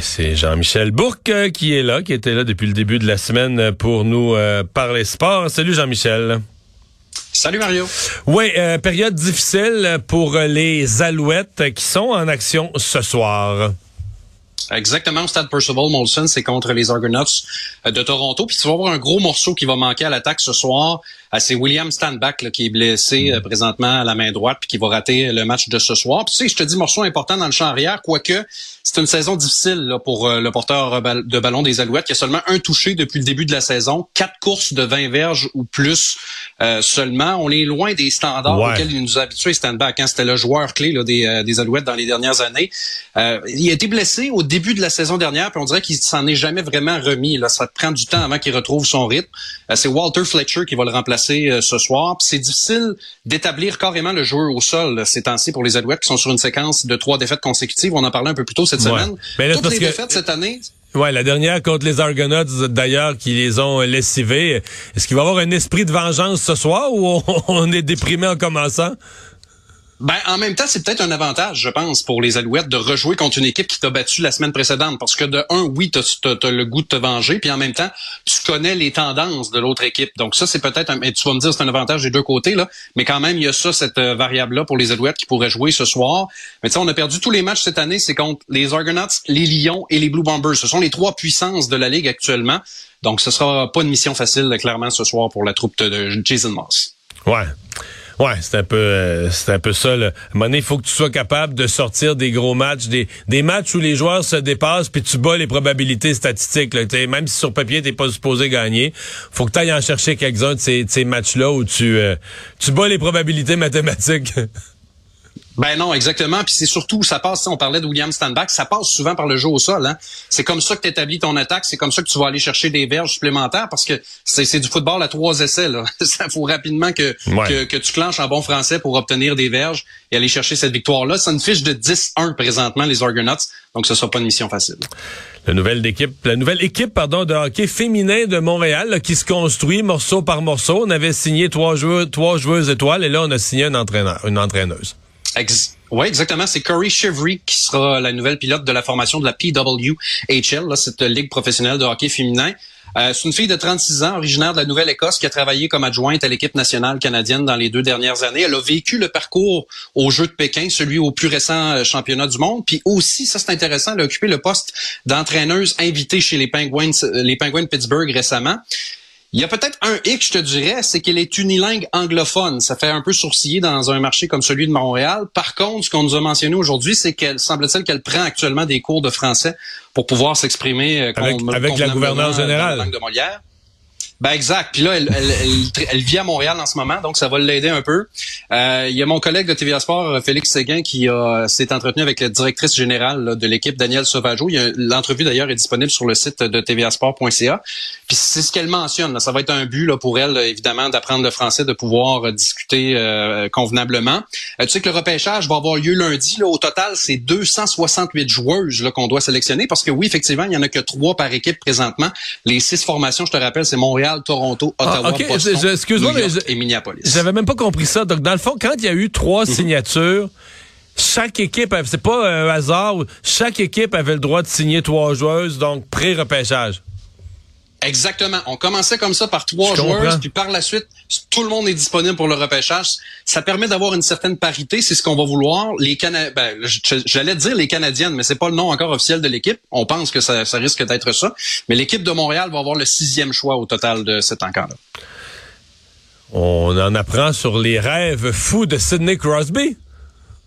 C'est Jean-Michel Bourque euh, qui est là, qui était là depuis le début de la semaine pour nous euh, parler sport. Salut Jean-Michel. Salut Mario. Oui, euh, période difficile pour les Alouettes qui sont en action ce soir. Exactement, au stade Percival Molson, c'est contre les Argonauts de Toronto. Puis tu vas avoir un gros morceau qui va manquer à l'attaque ce soir. C'est William Standback qui est blessé présentement à la main droite puis qui va rater le match de ce soir. Puis tu sais, je te dis morceau important dans le champ arrière, quoique c'est une saison difficile là, pour le porteur de ballon des Alouettes qui a seulement un touché depuis le début de la saison, quatre courses de 20 verges ou plus euh, seulement. On est loin des standards auxquels il nous a habitués Standback. Hein. C'était le joueur clé là, des, des, Alouettes dans les dernières années. Euh, il a été blessé au début de la saison dernière, puis on dirait qu'il s'en est jamais vraiment remis. Là. Ça prend du temps avant qu'il retrouve son rythme. Euh, c'est Walter Fletcher qui va le remplacer ce soir. C'est difficile d'établir carrément le joueur au sol ces temps-ci pour les Alouettes qui sont sur une séquence de trois défaites consécutives. On en parlait un peu plus tôt cette semaine. Ben là, Toutes les que... défaites cette année. Ouais, la dernière contre les Argonauts, d'ailleurs, qui les ont lessivés. Est-ce qu'il va y avoir un esprit de vengeance ce soir ou on est déprimé en commençant? Ben, en même temps, c'est peut-être un avantage, je pense, pour les Alouettes de rejouer contre une équipe qui t'a battu la semaine précédente. Parce que de un, oui, t'as as, le goût de te venger, puis en même temps, tu connais les tendances de l'autre équipe. Donc ça, c'est peut-être un. Tu vas me dire, c'est un avantage des deux côtés, là. Mais quand même, il y a ça, cette euh, variable-là pour les Alouettes qui pourraient jouer ce soir. Mais tu sais, on a perdu tous les matchs cette année, c'est contre les Argonauts, les Lions et les Blue Bombers. Ce sont les trois puissances de la Ligue actuellement. Donc ce sera pas une mission facile, clairement, ce soir pour la troupe de Jason Moss. Ouais. Ouais, c'est un peu euh, c'est un peu ça. Là. À un moment il faut que tu sois capable de sortir des gros matchs, des, des matchs où les joueurs se dépassent, puis tu bats les probabilités statistiques. Là. Même si sur papier, t'es pas supposé gagner, faut que tu ailles en chercher quelques-uns de ces, de ces matchs-là où tu, euh, tu bats les probabilités mathématiques. Ben non, exactement. Puis c'est surtout, ça passe, on parlait de William Standback, ça passe souvent par le jeu au sol. Hein? C'est comme ça que tu établis ton attaque, c'est comme ça que tu vas aller chercher des verges supplémentaires parce que c'est du football à trois essais. Là. ça faut rapidement que, que, que, tu clenches en bon français pour obtenir des verges et aller chercher cette victoire-là. C'est une fiche de 10-1 présentement, les Argonauts, donc ce sera pas une mission facile. La nouvelle équipe, la nouvelle équipe pardon, de hockey féminin de Montréal qui se construit morceau par morceau. On avait signé trois joueurs, trois joueuses étoiles et là on a signé un entraîneur, une entraîneuse. Ex oui, exactement. C'est Corey Chevry qui sera la nouvelle pilote de la formation de la PWHL, là, cette ligue professionnelle de hockey féminin. Euh, c'est une fille de 36 ans, originaire de la Nouvelle-Écosse, qui a travaillé comme adjointe à l'équipe nationale canadienne dans les deux dernières années. Elle a vécu le parcours aux Jeux de Pékin, celui au plus récent euh, championnat du monde. Puis aussi, ça c'est intéressant, elle a occupé le poste d'entraîneuse invitée chez les Penguins, euh, les Penguins de Pittsburgh récemment. Il y a peut-être un hic, je te dirais, c'est qu'elle est unilingue anglophone. Ça fait un peu sourciller dans un marché comme celui de Montréal. Par contre, ce qu'on nous a mentionné aujourd'hui, c'est qu'elle semble-t-il qu'elle prend actuellement des cours de français pour pouvoir s'exprimer euh, avec, avec la gouverneure générale. La langue de Molière. Ben exact. Puis là, elle, elle, elle, vit à Montréal en ce moment, donc ça va l'aider un peu. Euh, il y a mon collègue de TVA Sport, Félix Séguin, qui s'est entretenu avec la directrice générale de l'équipe, Danielle Sauvageau. L'entrevue d'ailleurs est disponible sur le site de tvasport.ca. Puis c'est ce qu'elle mentionne. Ça va être un but là, pour elle, évidemment, d'apprendre le français, de pouvoir discuter euh, convenablement. Euh, tu sais que le repêchage va avoir lieu lundi. Là, au total, c'est 268 joueuses qu'on doit sélectionner parce que oui, effectivement, il y en a que trois par équipe présentement. Les six formations, je te rappelle, c'est Montréal. Toronto, ah, Ottawa, Boston, excuse-moi, mais et Minneapolis. J'avais même pas compris ça. Donc, dans le fond, quand il y a eu trois mhm. signatures, chaque équipe, c'est pas un hasard, chaque équipe avait le droit de signer trois joueuses, donc pré-repêchage. Exactement. On commençait comme ça par trois joueurs, puis par la suite, tout le monde est disponible pour le repêchage. Ça permet d'avoir une certaine parité, c'est ce qu'on va vouloir. Les Cana ben, j'allais dire les Canadiennes, mais c'est pas le nom encore officiel de l'équipe. On pense que ça, ça risque d'être ça. Mais l'équipe de Montréal va avoir le sixième choix au total de cet encart-là. On en apprend sur les rêves fous de Sidney Crosby.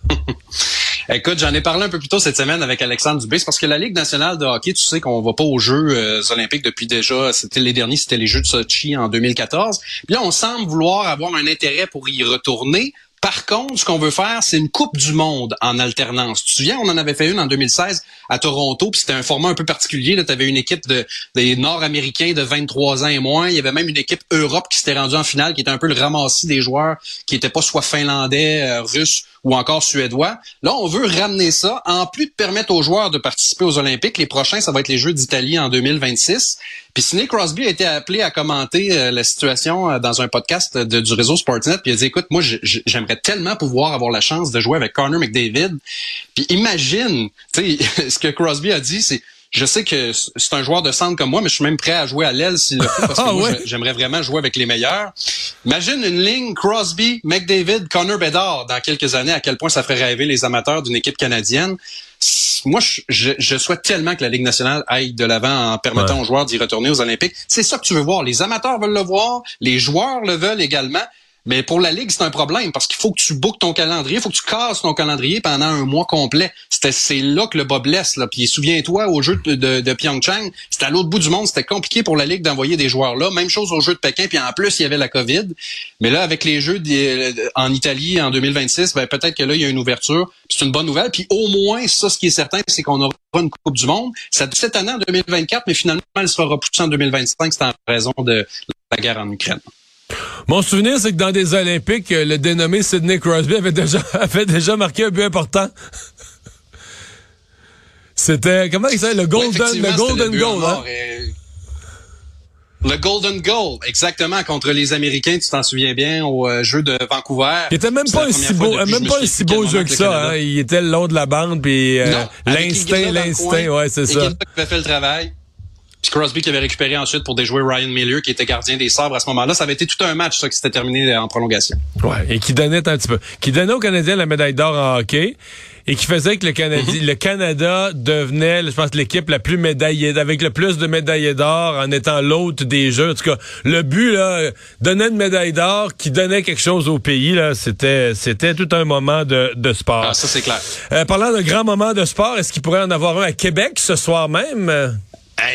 Écoute, j'en ai parlé un peu plus tôt cette semaine avec Alexandre Dubé, parce que la Ligue nationale de hockey, tu sais qu'on va pas aux Jeux euh, olympiques depuis déjà, c'était les derniers, c'était les Jeux de Sochi en 2014. Puis là, on semble vouloir avoir un intérêt pour y retourner par contre, ce qu'on veut faire, c'est une Coupe du Monde en alternance. Tu te souviens, on en avait fait une en 2016 à Toronto, puis c'était un format un peu particulier. Tu avais une équipe de, des Nord-Américains de 23 ans et moins. Il y avait même une équipe Europe qui s'était rendue en finale, qui était un peu le ramassis des joueurs qui n'étaient pas soit finlandais, euh, russes ou encore suédois. Là, on veut ramener ça. En plus de permettre aux joueurs de participer aux Olympiques, les prochains, ça va être les Jeux d'Italie en 2026. Puis Sidney Crosby a été appelé à commenter euh, la situation euh, dans un podcast du réseau Sportsnet. Puis il a dit, écoute, moi, j'aimerais tellement pouvoir avoir la chance de jouer avec Connor McDavid. Puis imagine, tu sais, ce que Crosby a dit, c'est je sais que c'est un joueur de centre comme moi, mais je suis même prêt à jouer à l'aile s'il le faut, parce que ah moi, j'aimerais vraiment jouer avec les meilleurs. Imagine une ligne Crosby, McDavid, Connor Bedard dans quelques années, à quel point ça ferait rêver les amateurs d'une équipe canadienne. Moi, je, je, souhaite tellement que la Ligue nationale aille de l'avant en permettant aux joueurs d'y retourner aux Olympiques. C'est ça que tu veux voir. Les amateurs veulent le voir, les joueurs le veulent également. Mais pour la Ligue, c'est un problème parce qu'il faut que tu bookes ton calendrier, il faut que tu casses ton calendrier pendant un mois complet. C'est là que le bas blesse. Là. Puis souviens-toi, au jeu de, de, de Pyeongchang, c'était à l'autre bout du monde, c'était compliqué pour la Ligue d'envoyer des joueurs là. Même chose au jeu de Pékin, puis en plus, il y avait la COVID. Mais là, avec les jeux en Italie en 2026, ben, peut-être que là, il y a une ouverture. C'est une bonne nouvelle. Puis au moins, ça, ce qui est certain, c'est qu'on aura une Coupe du Monde. C'est cette année en 2024, mais finalement, elle sera repoussée en 2025. C'est en raison de la guerre en Ukraine. Mon souvenir, c'est que dans des Olympiques, le dénommé Sidney Crosby avait déjà, avait déjà marqué un but important. C'était, comment il s'appelle? Le Golden, le golden Goal, hein? Le Golden Goal, exactement, contre les Américains, tu t'en souviens bien, au euh, jeu de Vancouver. Il était même pas un si beau, même pas un si beau jeu que ça, hein? Il était le long de la bande, puis euh, l'instinct, l'instinct, ouais, c'est ça. qui avait fait le travail. Puis Crosby qui avait récupéré ensuite pour déjouer Ryan Miller, qui était gardien des sabres à ce moment-là. Ça avait été tout un match, ça, qui s'était terminé en prolongation. Ouais, et qui donnait un petit peu. Qui donnait aux Canadiens la médaille d'or en hockey et qui faisait que le, Canada, mhm. le Canada devenait, je pense, l'équipe la plus médaillée, avec le plus de médailles d'or en étant l'hôte des Jeux. En tout cas, le but, là, donner une médaille d'or qui donnait quelque chose au pays, là, c'était, c'était tout un moment de, de sport. Ah, ça, c'est clair. Euh, parlant de grands moments de sport, est-ce qu'il pourrait en avoir un à Québec ce soir même?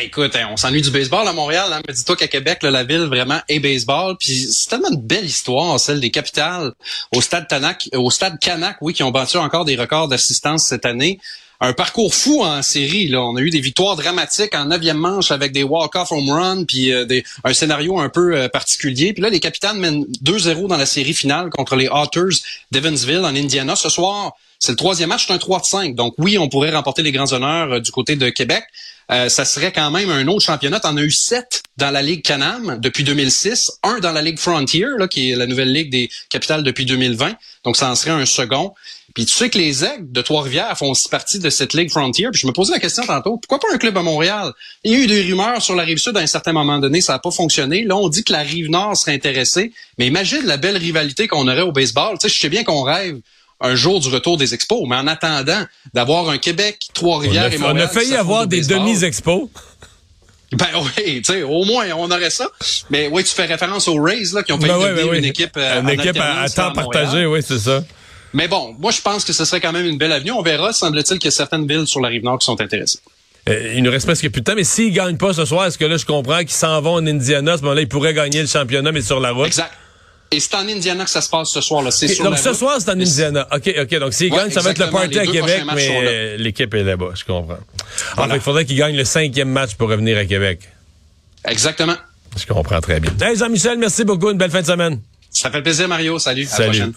Écoute, hein, on s'ennuie du baseball à Montréal. Hein, mais dis-toi qu'à Québec, la ville vraiment est baseball. Puis c'est tellement une belle histoire, celle des capitales au stade Tanak, au stade oui, qui ont battu encore des records d'assistance cette année. Un parcours fou en série. Là. On a eu des victoires dramatiques en neuvième manche avec des walk-off home run, puis euh, un scénario un peu euh, particulier. Puis là, les capitaines mènent 2-0 dans la série finale contre les Otters d'Evansville en Indiana. Ce soir, c'est le troisième match, c'est un 3 5. Donc oui, on pourrait remporter les grands honneurs euh, du côté de Québec. Euh, ça serait quand même un autre championnat. On a eu sept dans la Ligue Canam depuis 2006, un dans la Ligue Frontier, qui est la nouvelle ligue des capitales depuis 2020. Donc ça en serait un second. Puis tu sais que les Aigles de Trois-Rivières font aussi partie de cette Ligue Frontier. Puis je me posais la question tantôt, pourquoi pas un club à Montréal? Il y a eu des rumeurs sur la rive sud à un certain moment donné, ça n'a pas fonctionné. Là, on dit que la rive nord serait intéressée. Mais imagine la belle rivalité qu'on aurait au baseball. Tu sais, je sais bien qu'on rêve un jour du retour des expos. Mais en attendant d'avoir un Québec, Trois-Rivières et Montréal... On a failli avoir des demi-expos. Ben oui, tu sais, au moins on aurait ça. Mais oui, tu fais référence aux Rays là, qui ont ben devenir une équipe, euh, une équipe à, temps partagé, oui, c'est ça. Mais bon, moi je pense que ce serait quand même une belle avenue. On verra. Semble-t-il qu'il y a certaines villes sur la rive nord qui sont intéressées. Euh, il nous reste presque plus de temps, mais s'ils gagnent pas ce soir, est-ce que là je comprends qu'ils s'en vont en Indiana, à ce moment-là ils pourraient gagner le championnat mais sur la route. Exact. Et c'est en Indiana que ça se passe ce. C'est sur donc ce soir, c'est en Indiana. OK, OK. Donc s'ils gagnent, ça va être le party à Québec, mais l'équipe est là-bas, je comprends. En fait, il faudrait qu'ils gagnent le cinquième match pour revenir à Québec. Exactement. Je comprends très bien. Hey Jean-Michel, merci beaucoup. Une belle fin de semaine. Ça fait plaisir, Mario. Salut. Salut. À la prochaine.